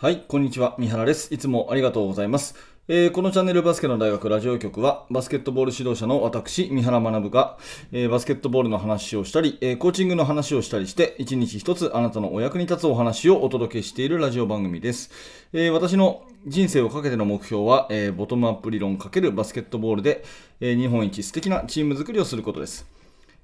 はい、こんにちは。三原です。いつもありがとうございます。えーこのチャンネルバスケの大学ラジオ局は、バスケットボール指導者の私、三原学が、えーバスケットボールの話をしたり、えーコーチングの話をしたりして、一日一つあなたのお役に立つお話をお届けしているラジオ番組です。え私の人生をかけての目標は、えボトムアップ理論×バスケットボールで、え日本一素敵なチーム作りをすることです。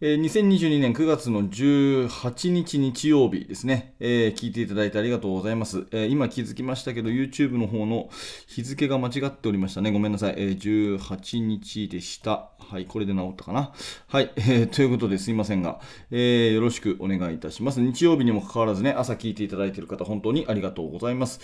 えー2022年9月の18日日曜日ですね、えー聞いていただいてありがとうございます、えー今気づきましたけど、YouTube の方の日付が間違っておりましたね。ごめんなさい。えー18日でした。はい、これで治ったかな。はい、えということですいませんが、えよろしくお願いいたします。日曜日にもかかわらずね、朝聞いていただいている方、本当にありがとうございます。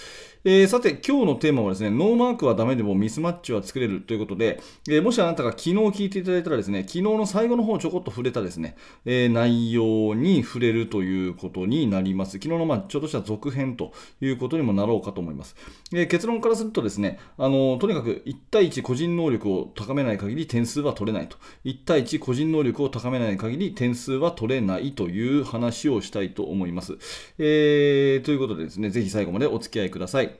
えーさて、今日のテーマはですね、ノーマークはダメでもミスマッチは作れるということで、えーもしあなたが昨日聞いていただいたらですね、昨日の最後の方ちょこっと触れたですね、えー内容に触れるということになります。昨日のまあちょっとした続編ということにもなろうかと思います。えー結論からするとですね、あのとにかく1対1個人能力を高めない限り点数は取れないと。1対1個人能力を高めない限り点数は取れないという話をしたいと思います。えーということでですね、ぜひ最後までお付き合いください。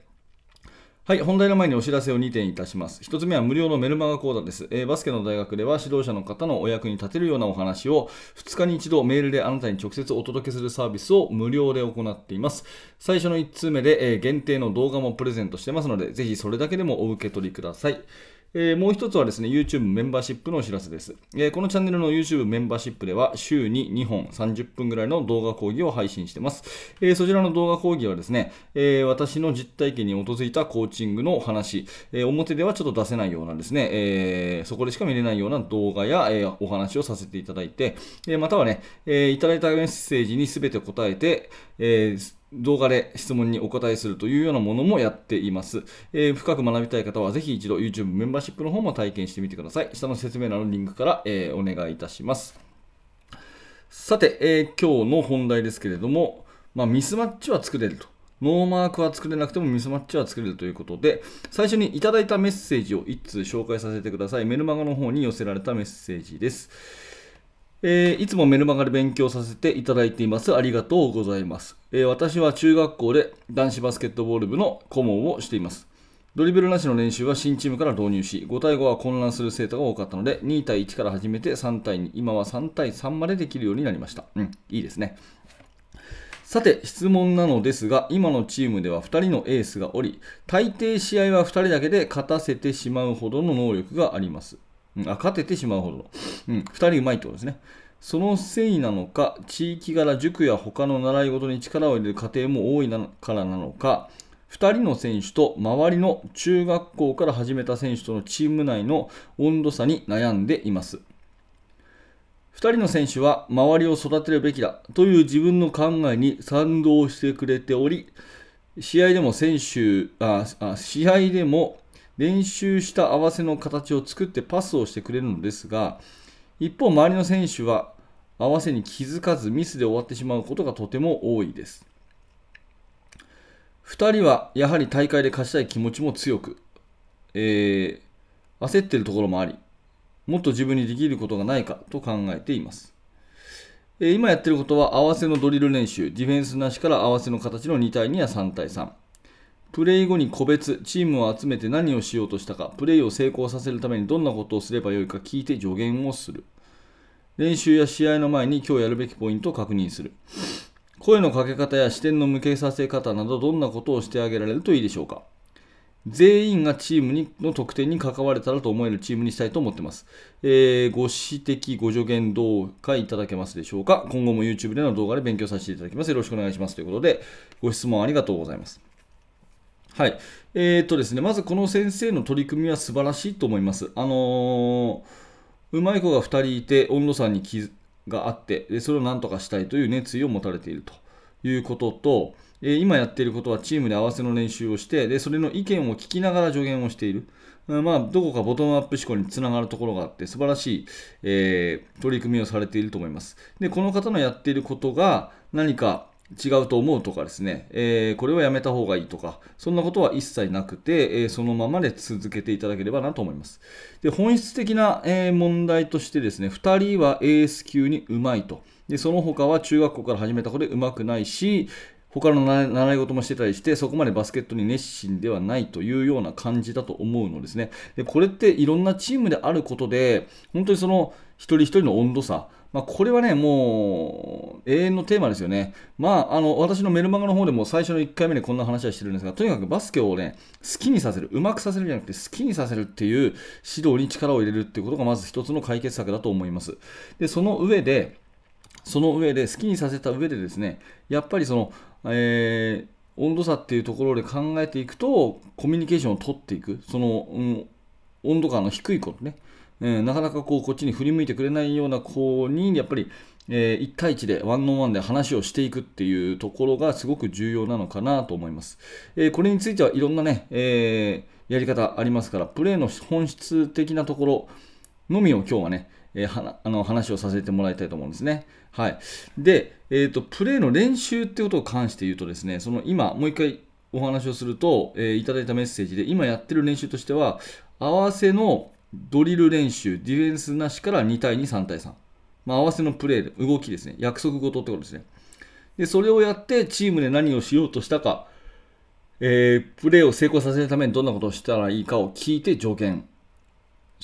はい、本題の前にお知らせを2点いたします。1つ目は無料のメルマガ講座です、えーバスケの大学では指導者の方のお役に立てるようなお話を2日に1度メールであなたに直接お届けするサービスを無料で行っています。最初の1通目で、えー限定の動画もプレゼントしてますので、ぜひそれだけでもお受け取りください。えーもう一つはですね、YouTube メンバーシップのお知らせです、えーこのチャンネルの YouTube メンバーシップでは、週に2本30分ぐらいの動画講義を配信しています。えーそちらの動画講義はですね、え私の実体験に基づいたコーチングのお話、え表ではちょっと出せないようなですね、えそこでしか見れないような動画や、えお話をさせていただいて、えまたはね、えいただいたメッセージに全て答えて、えー動画で質問にお答えするというようなものもやっています。えー深く学びたい方はぜひ一度 YouTube メンバーシップの方も体験してみてください。下の説明欄のリンクから、えーお願いいたします。さて、えー今日の本題ですけれども、まあ、ミスマッチは作れると。ノーマークは作れなくてもミスマッチは作れるということで、最初にいただいたメッセージを1通紹介させてください。メルマガの方に寄せられたメッセージです。えーいつもメルマガで勉強させていただいています。ありがとうございます。えー私は中学校で男子バスケットボール部の顧問をしています。ドリブルなしの練習は新チームから導入し、5対5は混乱する生徒が多かったので、2対1から始めて3対2、今は3対3までできるようになりました。うん、いいですね。さて、質問なのですが、今のチームでは2人のエースがおり、大抵試合は2人だけで勝たせてしまうほどの能力があります。うん、あ勝ててしまうほどの。うん、2人うまいってことですね。そのせいなのか、地域柄塾や他の習い事に力を入れる家庭も多いからなのか、2人の選手と周りの中学校から始めた選手とのチーム内の温度差に悩んでいます。2人の選手は周りを育てるべきだという自分の考えに賛同してくれており、試合でも選手ああ試合でも練習した合わせの形を作ってパスをしてくれるのですが、一方、周りの選手は合わせに気づかずミスで終わってしまうことがとても多いです。2人はやはり大会で勝ちたい気持ちも強く、えー焦っているところもあり、もっと自分にできることがないかと考えています。えー今やっていることは合わせのドリル練習、ディフェンスなしから合わせの形の2対2や3対3。プレイ後に個別、チームを集めて何をしようとしたか、プレイを成功させるためにどんなことをすればよいか聞いて助言をする。練習や試合の前に今日やるべきポイントを確認する。声のかけ方や視点の向けさせ方などどんなことをしてあげられるといいでしょうか。全員がチームにの得点に関われたらと思えるチームにしたいと思っています。えーご指摘、ご助言どうかいただけますでしょうか今後も YouTube での動画で勉強させていただきます。よろしくお願いします。ということで、ご質問ありがとうございます。はい。えー、とですね、まずこの先生の取り組みは素晴らしいと思います。あのーうまい子が2人いて、温度差に気があってで、それを何とかしたいという熱意を持たれているということと、え今やっていることはチームで合わせの練習をして、でそれの意見を聞きながら助言をしている。まあ、どこかボトムアップ思考につながるところがあって、素晴らしい、えー取り組みをされていると思います。で、この方のやっていることが何か違うと思うとかですね、えーこれはやめた方がいいとか、そんなことは一切なくて、えーそのままで続けていただければなと思います。で本質的な、えー問題としてですね、2人はエース級にうまいと。でその他は中学校から始めた子でうまくないし、他の習い事もしてたりして、そこまでバスケットに熱心ではないというような感じだと思うのですね。で、これっていろんなチームであることで、本当にその一人一人の温度差、まあ、これはね、もう永遠のテーマですよね。まあ、あの私のメルマガの方でも最初の1回目でこんな話はしてるんですが、とにかくバスケをね、好きにさせる、うまくさせるんじゃなくて、好きにさせるっていう指導に力を入れるっていうことがまず一つの解決策だと思います。で、その上で、その上で好きにさせた上でですね、やっぱりその、えー、温度差っていうところで考えていくと、コミュニケーションを取っていく、その、うん、温度感の低い子ね、えー、なかなかこうこっちに振り向いてくれないような子に、やっぱり、えー、1対1でワンオンワンで話をしていくっていうところがすごく重要なのかなと思います。えー、これについてはいろんなね、え、やり方ありますから、プレーの本質的なところのみを今日はね、えー、あの話をさせてもらいたいと思うんですね。はい。で、えーと、プレーの練習ってことを関して言うとですね、その今、もう一回お話をすると、えー、いただいたメッセージで、今やってる練習としては、合わせのドリル練習、ディフェンスなしから2対2、3対3。まあ、合わせのプレー、動きですね。約束事ってことですね。で、それをやって、チームで何をしようとしたか、えー、プレーを成功させるためにどんなことをしたらいいかを聞いて条件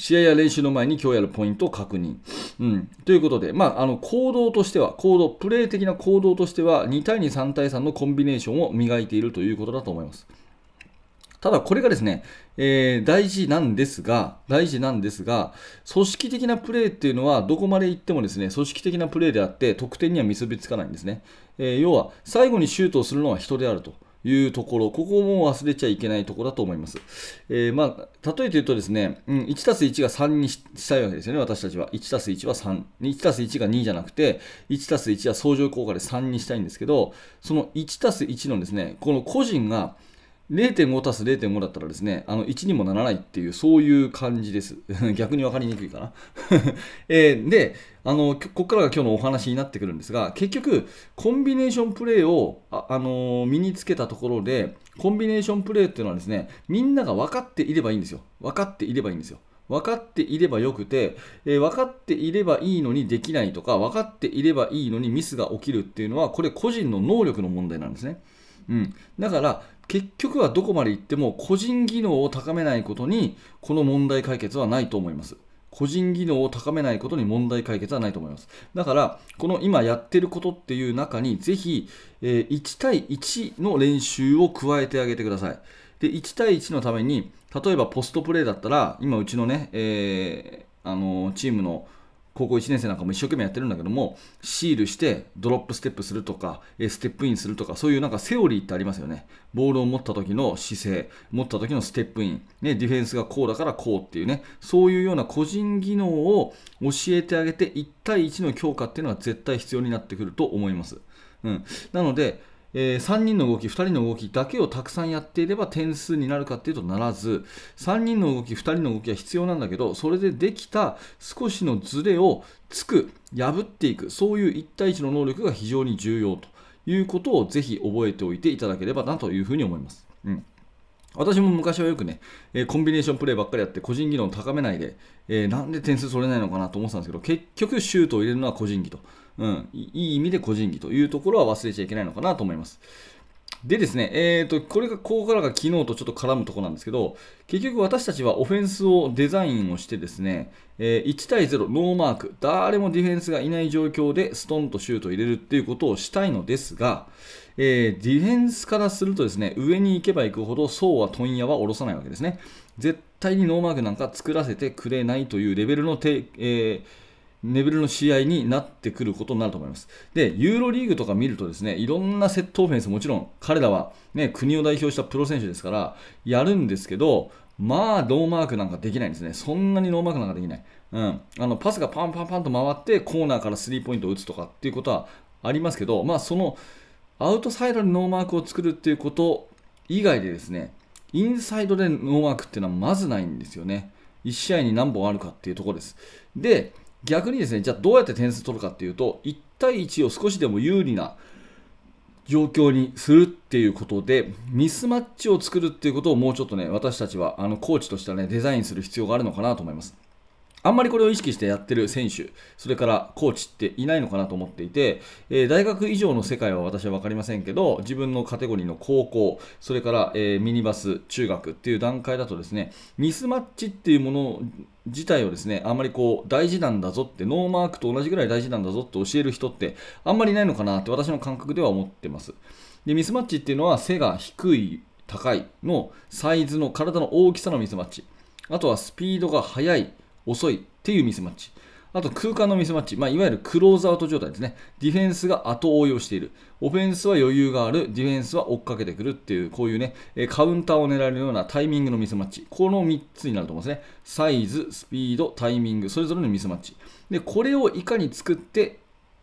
試合や練習の前に今日やるポイントを確認。うん、ということで、まあ、あの行動としては、行動、プレー的な行動としては、2対2、3対3のコンビネーションを磨いているということだと思います。ただ、これがですね、えー、大事なんですが、大事なんですが、組織的なプレーっていうのは、どこまで行ってもですね、組織的なプレーであって、得点には結びつかないんですね。えー、要は、最後にシュートをするのは人であると。いうところ、ここも忘れちゃいけないところだと思います。えー、まあ、例えて言うとですね、うん、1たす1が3にしたいわけですよね、私たちは。1たす1は3。1たす1が2じゃなくて、1たす1は相乗効果で3にしたいんですけど、その1たす1のですね、この個人が、0.5足す0.5だったらですね、あの1にもならないっていう、そういう感じです。逆に分かりにくいかな。えー、で、あのここからが今日のお話になってくるんですが、結局、コンビネーションプレーをあ、あのー、身につけたところで、コンビネーションプレーっていうのはですね、みんなが分かっていればいいんですよ。分かっていればいいんですよ。分かっていればよくて、えー、分かっていればいいのにできないとか、分かっていればいいのにミスが起きるっていうのは、これ個人の能力の問題なんですね。うん、だから、結局はどこまで行っても個人技能を高めないことにこの問題解決はないと思います。個人技能を高めないことに問題解決はないと思います。だから、この今やってることっていう中に、ぜひ、え、1対1の練習を加えてあげてください。で、1対1のために、例えばポストプレーだったら、今うちのね、えー、あのチームの高校1年生なんかも一生懸命やってるんだけども、シールしてドロップステップするとか、ステップインするとか、そういうなんかセオリーってありますよね。ボールを持った時の姿勢、持った時のステップイン、ね、ディフェンスがこうだからこうっていうね、そういうような個人技能を教えてあげて、1対1の強化っていうのは絶対必要になってくると思います。うん、なので、えー、3人の動き、2人の動きだけをたくさんやっていれば点数になるかっていうとならず、3人の動き、2人の動きは必要なんだけど、それでできた少しのズレをつく、破っていく、そういう1対1の能力が非常に重要ということをぜひ覚えておいていただければなというふうに思います。うん私も昔はよくね、えコンビネーションプレーばっかりやって個人技能を高めないで、えー、なんで点数取れないのかなと思ってたんですけど、結局シュートを入れるのは個人技と。うん、いい意味で個人技というところは忘れちゃいけないのかなと思います。でですね、えーと、これがここからが昨日とちょっと絡むところなんですけど、結局私たちはオフェンスをデザインをしてですね、えー、1対0、ノーマーク、誰もディフェンスがいない状況でストンとシュートを入れるっていうことをしたいのですが、えー、ディフェンスからするとですね、上に行けば行くほどそうは問屋は下ろさないわけですね。絶対にノーマークなんか作らせてくれないというレベルのて、えーレベルの試合になってくることになると思います。で、ユーロリーグとか見るとですね、いろんなセットオフェンス、もちろん彼らは、ね、国を代表したプロ選手ですから、やるんですけど、まあ、ノーマークなんかできないんですね。そんなにノーマークなんかできない。うん。あの、パスがパンパンパンと回って、コーナーからスリーポイントを打つとかっていうことはありますけど、まあ、その、アウトサイドにノーマークを作るっていうこと以外でですね、インサイドでノーマークっていうのはまずないんですよね。1試合に何本あるかっていうところです。で、逆にですね、じゃあどうやって点数取るかっていうと、1対1を少しでも有利な状況にするっていうことで、ミスマッチを作るっていうことをもうちょっとね、私たちはあのコーチとしてはね、デザインする必要があるのかなと思います。あんまりこれを意識してやってる選手、それからコーチっていないのかなと思っていて、えー、大学以上の世界は私は分かりませんけど、自分のカテゴリーの高校、それから、えー、ミニバス、中学っていう段階だとですね、ミスマッチっていうもの自体をですね、あんまりこう大事なんだぞって、ノーマークと同じぐらい大事なんだぞって教える人ってあんまりいないのかなって私の感覚では思ってます。で、ミスマッチっていうのは背が低い、高いのサイズの体の大きさのミスマッチ。あとはスピードが速い、遅いっていうミスマッチ。あと空間のミスマッチ、まあ、いわゆるクローズアウト状態ですね。ディフェンスが後追いをしている。オフェンスは余裕がある。ディフェンスは追っかけてくるっていう、こういうね、カウンターを狙えるようなタイミングのミスマッチ。この3つになると思うんですね。サイズ、スピード、タイミング、それぞれのミスマッチ。で、これをいかに作って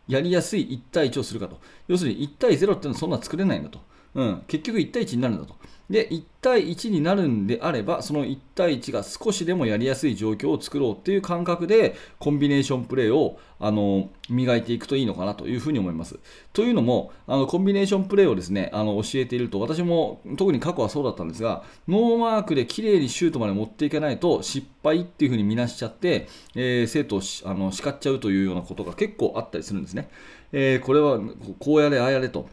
やりやすい1対1をするかと。要するに1対0っていうのはそんな作れないんだと。うん、結局1対1になるんだと。で、1対1になるんであれば、その1対1が少しでもやりやすい状況を作ろうっていう感覚で、コンビネーションプレーをあの磨いていくといいのかなというふうに思います。というのも、あのコンビネーションプレーをですねあの教えていると、私も特に過去はそうだったんですが、ノーマークで綺麗にシュートまで持っていかないと失敗っていうふうに見なしちゃって、えー、生徒をあの叱っちゃうというようなことが結構あったりするんですね。えー、これはこうやれ、ああやれと。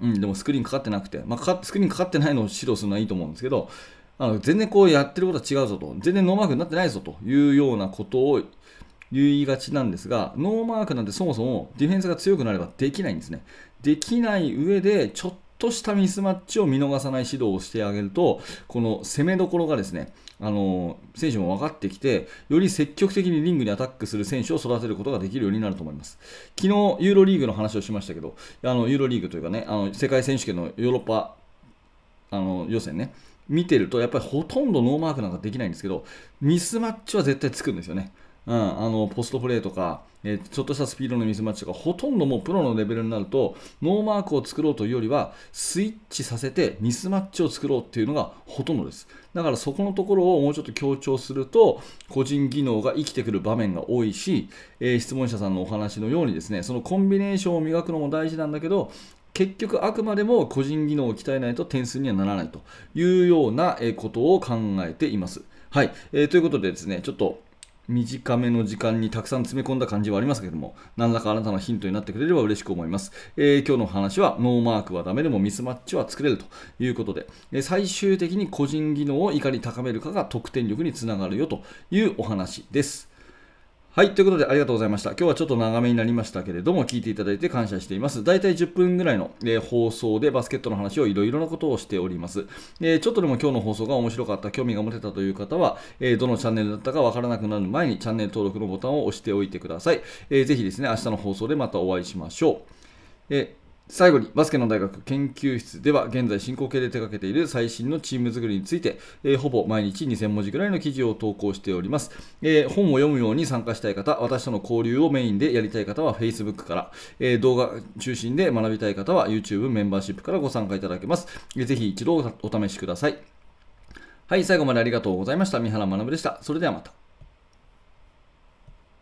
うん、でもスクリーンかかってなくて、まあ、かスクリーンかかってないのを指導するのはいいと思うんですけど、あの全然こうやってることは違うぞと、全然ノーマークになってないぞというようなことを言いがちなんですが、ノーマークなんてそもそもディフェンスが強くなればできないんですね。できない上で、ちょっとしたミスマッチを見逃さない指導をしてあげると、この攻めどころがですね、あの選手も分かってきて、より積極的にリングにアタックする選手を育てることができるようになると思います。昨日、ユーロリーグの話をしましたけど、あのユーロリーグというかね、あの世界選手権のヨーロッパあの予選ね、見てると、やっぱりほとんどノーマークなんかできないんですけど、ミスマッチは絶対つくんですよね。うん、あのポストプレーとか、えー、ちょっとしたスピードのミスマッチとか、ほとんどもうプロのレベルになると、ノーマークを作ろうというよりは、スイッチさせてミスマッチを作ろうっていうのがほとんどです。だからそこのところをもうちょっと強調すると、個人技能が生きてくる場面が多いし、えー、質問者さんのお話のようにですね、そのコンビネーションを磨くのも大事なんだけど、結局あくまでも個人技能を鍛えないと点数にはならないというようなことを考えています。はい、えー、ということでですね、ちょっと短めの時間にたくさん詰め込んだ感じはありますけども、何らかあなたのヒントになってくれれば嬉しく思います。えー、今日の話は、ノーマークはダメでもミスマッチは作れるということで、え最終的に個人技能をいかに高めるかが得点力につながるよというお話です。はい、ということでありがとうございました。今日はちょっと長めになりましたけれども、聞いていただいて感謝しています。大体10分ぐらいの、えー、放送でバスケットの話をいろいろなことをしております、えー、ちょっとでも今日の放送が面白かった、興味が持てたという方は、えー、どのチャンネルだったかわからなくなる前にチャンネル登録のボタンを押しておいてください。えー、ぜひですね、明日の放送でまたお会いしましょう。え最後にバスケの大学研究室では現在進行形で手掛けている最新のチーム作りについて、えー、ほぼ毎日2000文字ぐらいの記事を投稿しております、えー、本を読むように参加したい方私との交流をメインでやりたい方は Facebook から、えー、動画中心で学びたい方は YouTube メンバーシップからご参加いただけます、えー、ぜひ一度お試しください。はい最後までありがとうございました。三原学でした。それではまた。